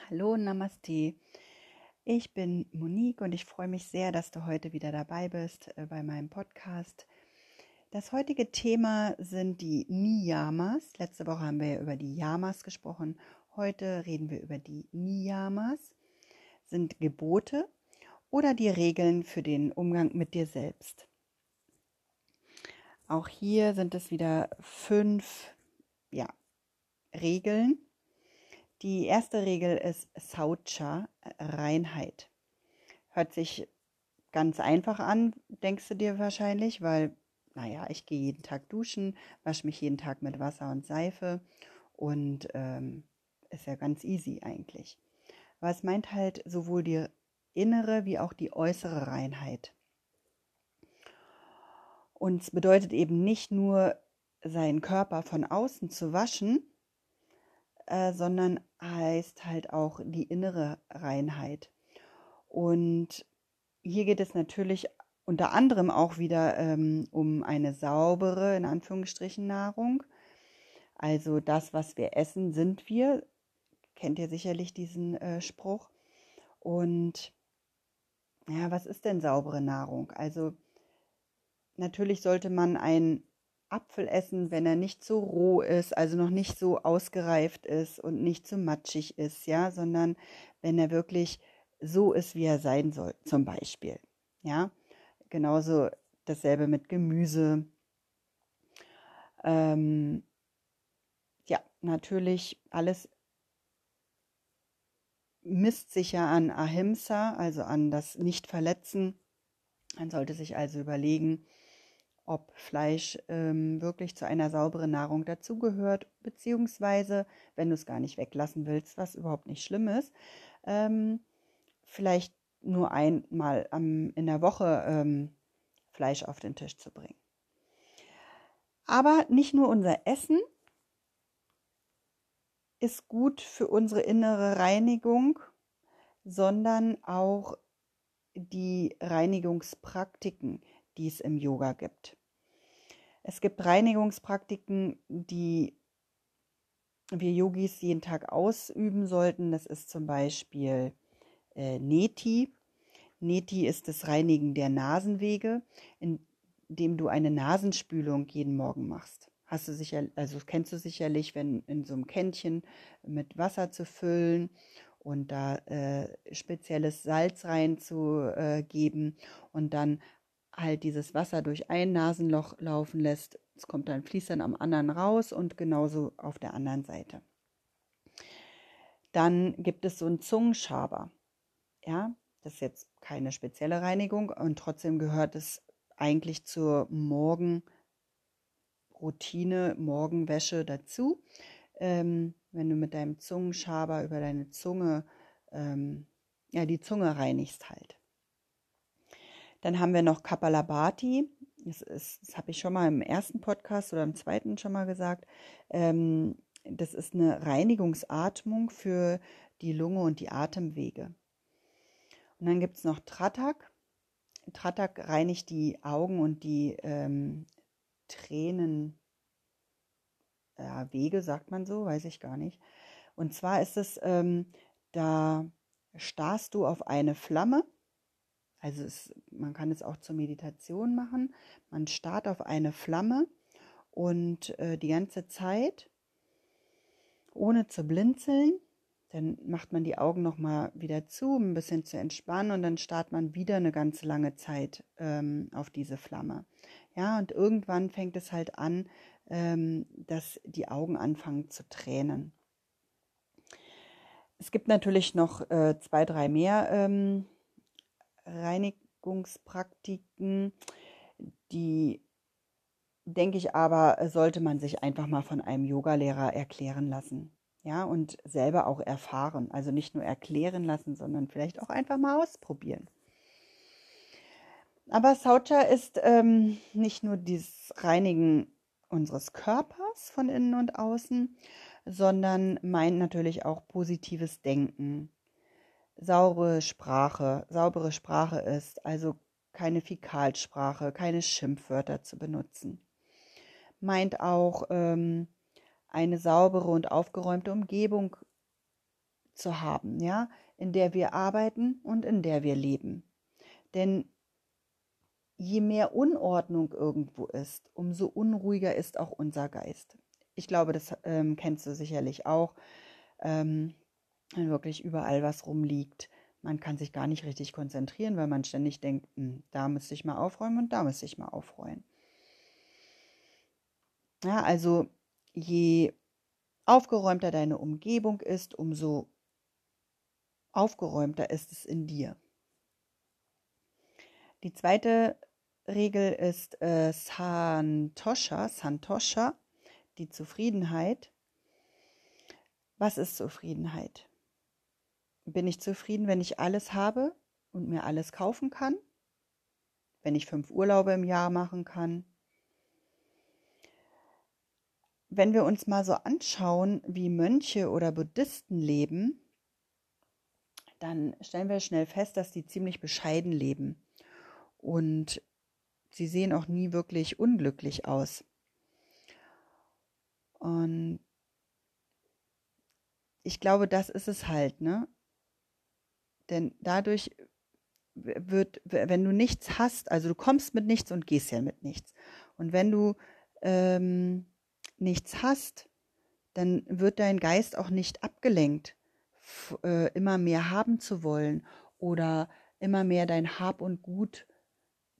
Hallo, Namaste. Ich bin Monique und ich freue mich sehr, dass du heute wieder dabei bist äh, bei meinem Podcast. Das heutige Thema sind die Niyamas. Letzte Woche haben wir ja über die Yamas gesprochen. Heute reden wir über die Niyamas. Sind Gebote oder die Regeln für den Umgang mit dir selbst. Auch hier sind es wieder fünf ja, Regeln, die erste Regel ist Saucha, Reinheit. Hört sich ganz einfach an, denkst du dir wahrscheinlich, weil, naja, ich gehe jeden Tag duschen, wasche mich jeden Tag mit Wasser und Seife und ähm, ist ja ganz easy eigentlich. Aber es meint halt sowohl die innere wie auch die äußere Reinheit. Und es bedeutet eben nicht nur, seinen Körper von außen zu waschen, äh, sondern heißt halt auch die innere Reinheit. Und hier geht es natürlich unter anderem auch wieder ähm, um eine saubere, in Anführungsstrichen, Nahrung. Also das, was wir essen, sind wir. Kennt ihr sicherlich diesen äh, Spruch. Und ja, was ist denn saubere Nahrung? Also natürlich sollte man ein Apfel essen, wenn er nicht so roh ist, also noch nicht so ausgereift ist und nicht so matschig ist, ja, sondern wenn er wirklich so ist, wie er sein soll, zum Beispiel, ja. Genauso dasselbe mit Gemüse. Ähm, ja, natürlich alles misst sich ja an Ahimsa, also an das Nicht-Verletzen. Man sollte sich also überlegen, ob Fleisch ähm, wirklich zu einer sauberen Nahrung dazugehört, beziehungsweise, wenn du es gar nicht weglassen willst, was überhaupt nicht schlimm ist, ähm, vielleicht nur einmal am, in der Woche ähm, Fleisch auf den Tisch zu bringen. Aber nicht nur unser Essen ist gut für unsere innere Reinigung, sondern auch die Reinigungspraktiken, die es im Yoga gibt. Es gibt Reinigungspraktiken, die wir Yogis jeden Tag ausüben sollten. Das ist zum Beispiel äh, Neti. Neti ist das Reinigen der Nasenwege, indem du eine Nasenspülung jeden Morgen machst. Hast du sicher, also kennst du sicherlich, wenn in so einem Kännchen mit Wasser zu füllen und da äh, spezielles Salz reinzugeben äh, und dann halt dieses Wasser durch ein Nasenloch laufen lässt. Es kommt dann, fließt dann am anderen raus und genauso auf der anderen Seite. Dann gibt es so einen Zungenschaber. Ja, das ist jetzt keine spezielle Reinigung und trotzdem gehört es eigentlich zur Morgenroutine, Morgenwäsche dazu. Ähm, wenn du mit deinem Zungenschaber über deine Zunge, ähm, ja, die Zunge reinigst halt. Dann haben wir noch Kapalabhati. Das, das habe ich schon mal im ersten Podcast oder im zweiten schon mal gesagt. Ähm, das ist eine Reinigungsatmung für die Lunge und die Atemwege. Und dann gibt es noch Tratak. Tratak reinigt die Augen und die ähm, Tränenwege, ja, sagt man so, weiß ich gar nicht. Und zwar ist es, ähm, da starrst du auf eine Flamme also es, man kann es auch zur Meditation machen. Man starrt auf eine Flamme und äh, die ganze Zeit, ohne zu blinzeln, dann macht man die Augen nochmal wieder zu, um ein bisschen zu entspannen und dann starrt man wieder eine ganz lange Zeit ähm, auf diese Flamme. Ja, und irgendwann fängt es halt an, ähm, dass die Augen anfangen zu tränen. Es gibt natürlich noch äh, zwei, drei mehr ähm, Reinigungspraktiken, die denke ich aber, sollte man sich einfach mal von einem Yogalehrer erklären lassen. Ja, und selber auch erfahren. Also nicht nur erklären lassen, sondern vielleicht auch einfach mal ausprobieren. Aber Saucha ist ähm, nicht nur dieses Reinigen unseres Körpers von innen und außen, sondern meint natürlich auch positives Denken, saure Sprache, saubere Sprache ist, also keine Fäkalsprache, keine Schimpfwörter zu benutzen. Meint auch ähm, eine saubere und aufgeräumte Umgebung zu haben, ja, in der wir arbeiten und in der wir leben. Denn je mehr Unordnung irgendwo ist, umso unruhiger ist auch unser Geist. Ich glaube, das ähm, kennst du sicherlich auch, ähm, wenn wirklich überall was rumliegt. Man kann sich gar nicht richtig konzentrieren, weil man ständig denkt, hm, da müsste ich mal aufräumen und da müsste ich mal aufräumen. Ja, also je aufgeräumter deine Umgebung ist, umso aufgeräumter ist es in dir. Die zweite Regel ist äh, Santosha, Santosha, die Zufriedenheit. Was ist Zufriedenheit? Bin ich zufrieden, wenn ich alles habe und mir alles kaufen kann? Wenn ich fünf Urlaube im Jahr machen kann? Wenn wir uns mal so anschauen, wie Mönche oder Buddhisten leben, dann stellen wir schnell fest, dass die ziemlich bescheiden leben. Und sie sehen auch nie wirklich unglücklich aus. Und ich glaube, das ist es halt, ne? Denn dadurch wird, wenn du nichts hast, also du kommst mit nichts und gehst ja mit nichts. Und wenn du ähm, nichts hast, dann wird dein Geist auch nicht abgelenkt, äh, immer mehr haben zu wollen oder immer mehr dein Hab und Gut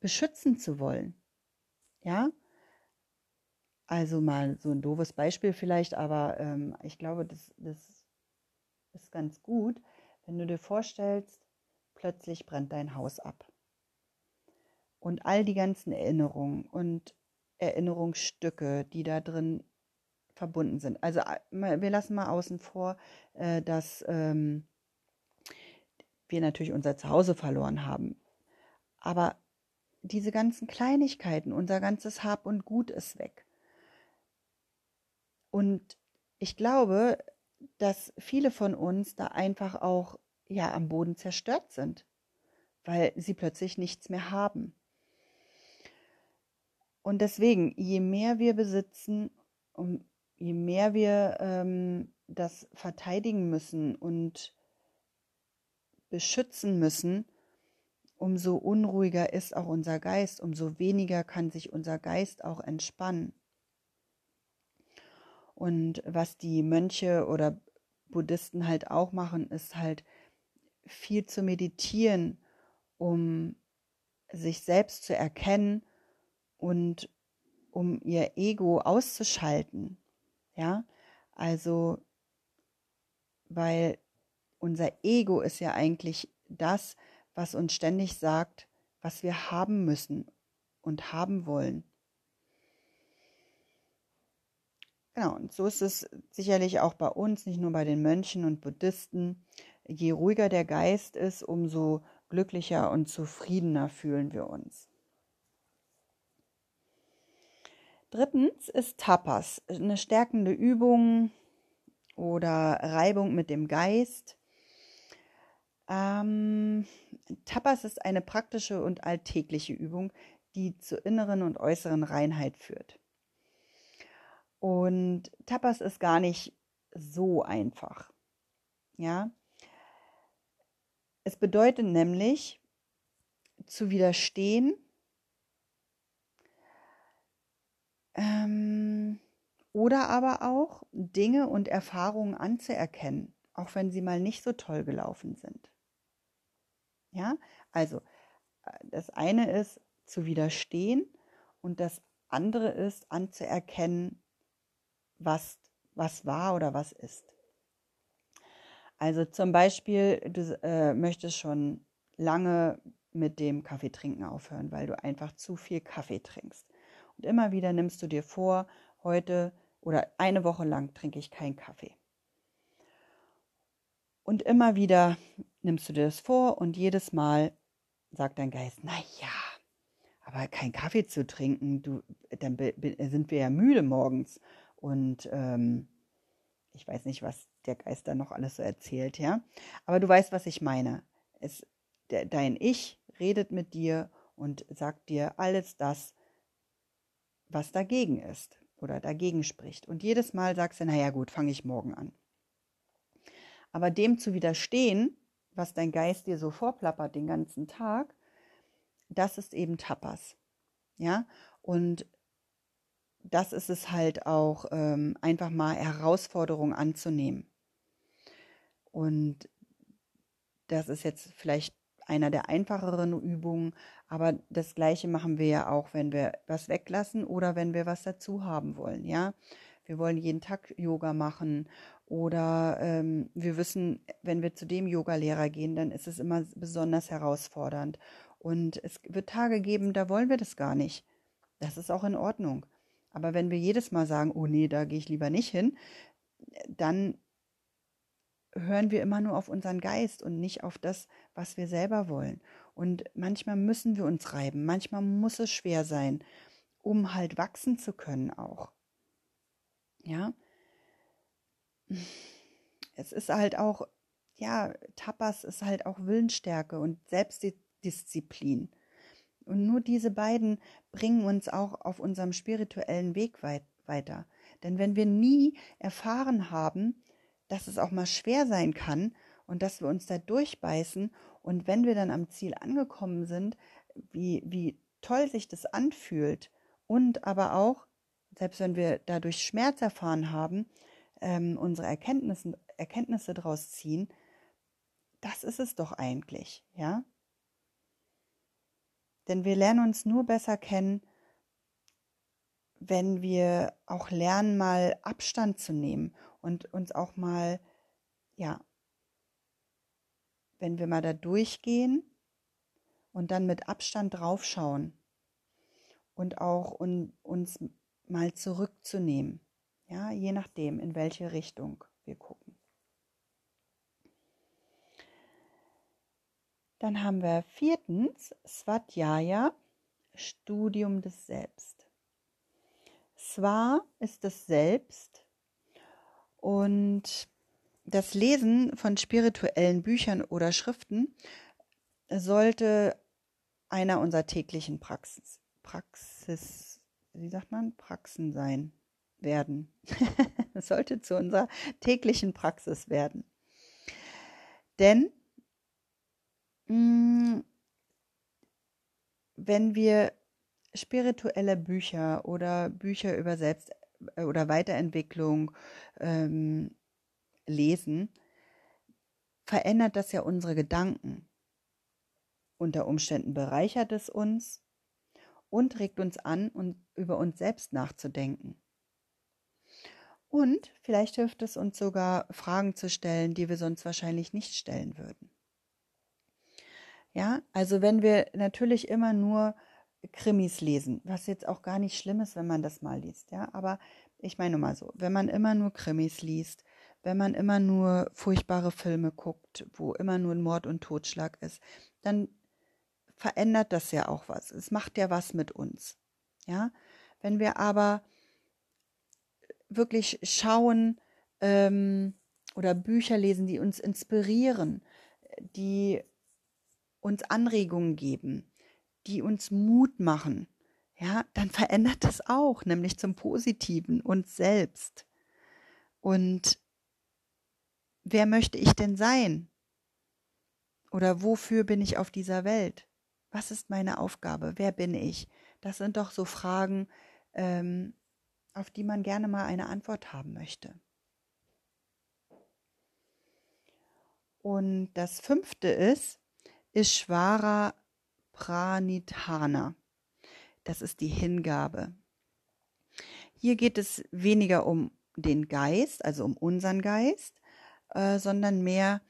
beschützen zu wollen. Ja? Also mal so ein doofes Beispiel vielleicht, aber ähm, ich glaube, das, das ist ganz gut, wenn du dir vorstellst, plötzlich brennt dein Haus ab. Und all die ganzen Erinnerungen und Erinnerungsstücke, die da drin verbunden sind. Also äh, wir lassen mal außen vor, äh, dass ähm, wir natürlich unser Zuhause verloren haben. Aber diese ganzen Kleinigkeiten, unser ganzes Hab und Gut ist weg. Und ich glaube, dass viele von uns da einfach auch ja am Boden zerstört sind, weil sie plötzlich nichts mehr haben. Und deswegen, je mehr wir besitzen, um, je mehr wir ähm, das verteidigen müssen und beschützen müssen, umso unruhiger ist auch unser Geist, umso weniger kann sich unser Geist auch entspannen. Und was die Mönche oder Buddhisten halt auch machen, ist halt viel zu meditieren, um sich selbst zu erkennen und um ihr Ego auszuschalten. Ja, also, weil unser Ego ist ja eigentlich das, was uns ständig sagt, was wir haben müssen und haben wollen. Genau, und so ist es sicherlich auch bei uns, nicht nur bei den Mönchen und Buddhisten. Je ruhiger der Geist ist, umso glücklicher und zufriedener fühlen wir uns. Drittens ist Tapas, eine stärkende Übung oder Reibung mit dem Geist. Ähm, Tapas ist eine praktische und alltägliche Übung, die zur inneren und äußeren Reinheit führt. Und Tapas ist gar nicht so einfach. Ja. Es bedeutet nämlich zu widerstehen, ähm, oder aber auch Dinge und Erfahrungen anzuerkennen, auch wenn sie mal nicht so toll gelaufen sind. Ja, also äh, das eine ist zu widerstehen und das andere ist anzuerkennen, was, was war oder was ist. Also zum Beispiel, du äh, möchtest schon lange mit dem Kaffee trinken aufhören, weil du einfach zu viel Kaffee trinkst. Und immer wieder nimmst du dir vor, heute oder eine Woche lang trinke ich keinen Kaffee. Und immer wieder nimmst du dir das vor und jedes Mal sagt dein Geist, na ja, aber kein Kaffee zu trinken, du, dann sind wir ja müde morgens. Und ähm, ich weiß nicht, was der Geist da noch alles so erzählt, ja. Aber du weißt, was ich meine. Es, der, dein Ich redet mit dir und sagt dir alles das, was dagegen ist oder dagegen spricht. Und jedes Mal sagst du, naja gut, fange ich morgen an. Aber dem zu widerstehen, was dein Geist dir so vorplappert den ganzen Tag, das ist eben Tapas. Ja, und das ist es halt auch, ähm, einfach mal Herausforderungen anzunehmen. Und das ist jetzt vielleicht einer der einfacheren Übungen, aber das gleiche machen wir ja auch, wenn wir was weglassen oder wenn wir was dazu haben wollen, ja. Wir wollen jeden Tag Yoga machen oder ähm, wir wissen, wenn wir zu dem Yogalehrer gehen, dann ist es immer besonders herausfordernd. Und es wird Tage geben, da wollen wir das gar nicht. Das ist auch in Ordnung. Aber wenn wir jedes Mal sagen, oh nee, da gehe ich lieber nicht hin, dann hören wir immer nur auf unseren Geist und nicht auf das, was wir selber wollen. Und manchmal müssen wir uns reiben, manchmal muss es schwer sein, um halt wachsen zu können auch. Ja. Es ist halt auch, ja, Tapas ist halt auch Willensstärke und Selbstdisziplin. Und nur diese beiden bringen uns auch auf unserem spirituellen Weg weit weiter. Denn wenn wir nie erfahren haben, dass es auch mal schwer sein kann und dass wir uns da durchbeißen und wenn wir dann am Ziel angekommen sind, wie, wie toll sich das anfühlt und aber auch, selbst wenn wir dadurch Schmerz erfahren haben, ähm, unsere Erkenntnisse, Erkenntnisse daraus ziehen, das ist es doch eigentlich, ja? Denn wir lernen uns nur besser kennen, wenn wir auch lernen, mal Abstand zu nehmen und uns auch mal, ja, wenn wir mal da durchgehen und dann mit Abstand draufschauen und auch un, uns mal zurückzunehmen, ja, je nachdem, in welche Richtung wir gucken. Dann haben wir viertens Swadhyaya, Studium des Selbst. Swa ist das Selbst und das Lesen von spirituellen Büchern oder Schriften sollte einer unserer täglichen Praxis, Praxis, wie sagt man, Praxen sein werden. Es sollte zu unserer täglichen Praxis werden. Denn wenn wir spirituelle Bücher oder Bücher über Selbst- äh, oder Weiterentwicklung ähm, lesen, verändert das ja unsere Gedanken. Unter Umständen bereichert es uns und regt uns an, und über uns selbst nachzudenken. Und vielleicht hilft es uns sogar, Fragen zu stellen, die wir sonst wahrscheinlich nicht stellen würden. Ja, also wenn wir natürlich immer nur Krimis lesen, was jetzt auch gar nicht schlimm ist, wenn man das mal liest, ja, aber ich meine mal so, wenn man immer nur Krimis liest, wenn man immer nur furchtbare Filme guckt, wo immer nur ein Mord und Totschlag ist, dann verändert das ja auch was. Es macht ja was mit uns. Ja, wenn wir aber wirklich schauen ähm, oder Bücher lesen, die uns inspirieren, die uns Anregungen geben, die uns Mut machen, ja, dann verändert das auch, nämlich zum Positiven uns selbst. Und wer möchte ich denn sein? Oder wofür bin ich auf dieser Welt? Was ist meine Aufgabe? Wer bin ich? Das sind doch so Fragen, ähm, auf die man gerne mal eine Antwort haben möchte. Und das fünfte ist, Ishvara Pranidhana. Das ist die Hingabe. Hier geht es weniger um den Geist, also um unseren Geist, äh, sondern mehr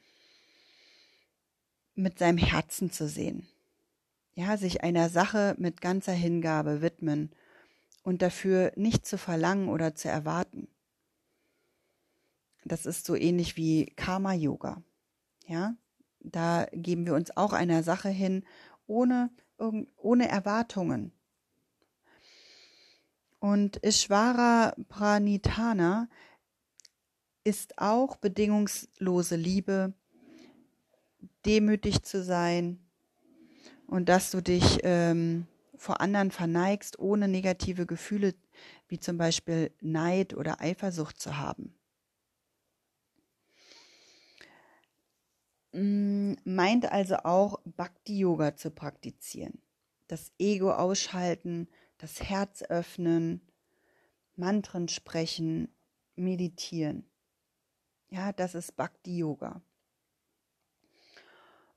mit seinem Herzen zu sehen. Ja, sich einer Sache mit ganzer Hingabe widmen und dafür nicht zu verlangen oder zu erwarten. Das ist so ähnlich wie Karma Yoga. Ja, da geben wir uns auch einer Sache hin, ohne, ohne Erwartungen. Und Ishvara Pranitana ist auch bedingungslose Liebe, demütig zu sein und dass du dich ähm, vor anderen verneigst, ohne negative Gefühle wie zum Beispiel Neid oder Eifersucht zu haben. Meint also auch Bhakti-Yoga zu praktizieren. Das Ego ausschalten, das Herz öffnen, Mantren sprechen, meditieren. Ja, das ist Bhakti-Yoga.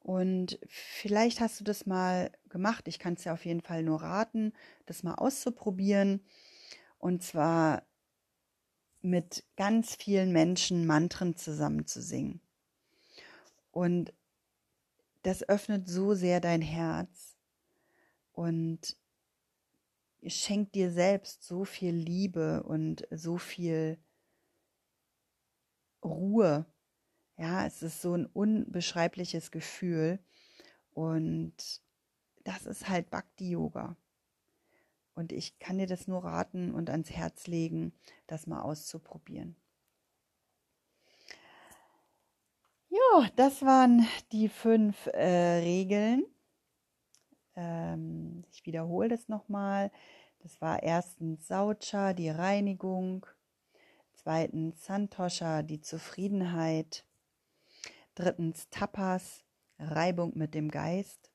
Und vielleicht hast du das mal gemacht. Ich kann es ja auf jeden Fall nur raten, das mal auszuprobieren. Und zwar mit ganz vielen Menschen Mantren zusammen zu singen. Und das öffnet so sehr dein Herz und schenkt dir selbst so viel Liebe und so viel Ruhe ja, es ist so ein unbeschreibliches Gefühl. Und das ist halt Bhakti-Yoga. Und ich kann dir das nur raten und ans Herz legen, das mal auszuprobieren. Ja, das waren die fünf äh, Regeln. Ähm, ich wiederhole das nochmal. Das war erstens Saucha, die Reinigung. Zweitens Santosha, die Zufriedenheit. Drittens Tapas, Reibung mit dem Geist.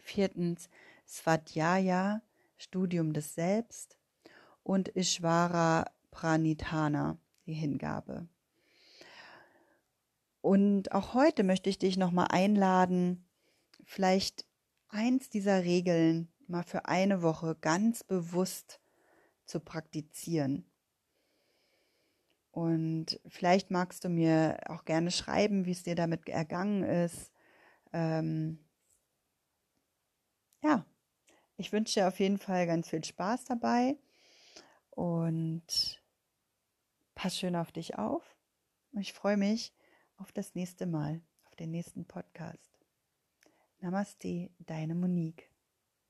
Viertens Svadhyaya, Studium des Selbst. Und Ishvara Pranithana, die Hingabe. Und auch heute möchte ich dich nochmal einladen, vielleicht eins dieser Regeln mal für eine Woche ganz bewusst zu praktizieren. Und vielleicht magst du mir auch gerne schreiben, wie es dir damit ergangen ist. Ähm ja, ich wünsche dir auf jeden Fall ganz viel Spaß dabei und pass schön auf dich auf. Ich freue mich auf das nächste Mal, auf den nächsten Podcast. Namaste, deine Monique.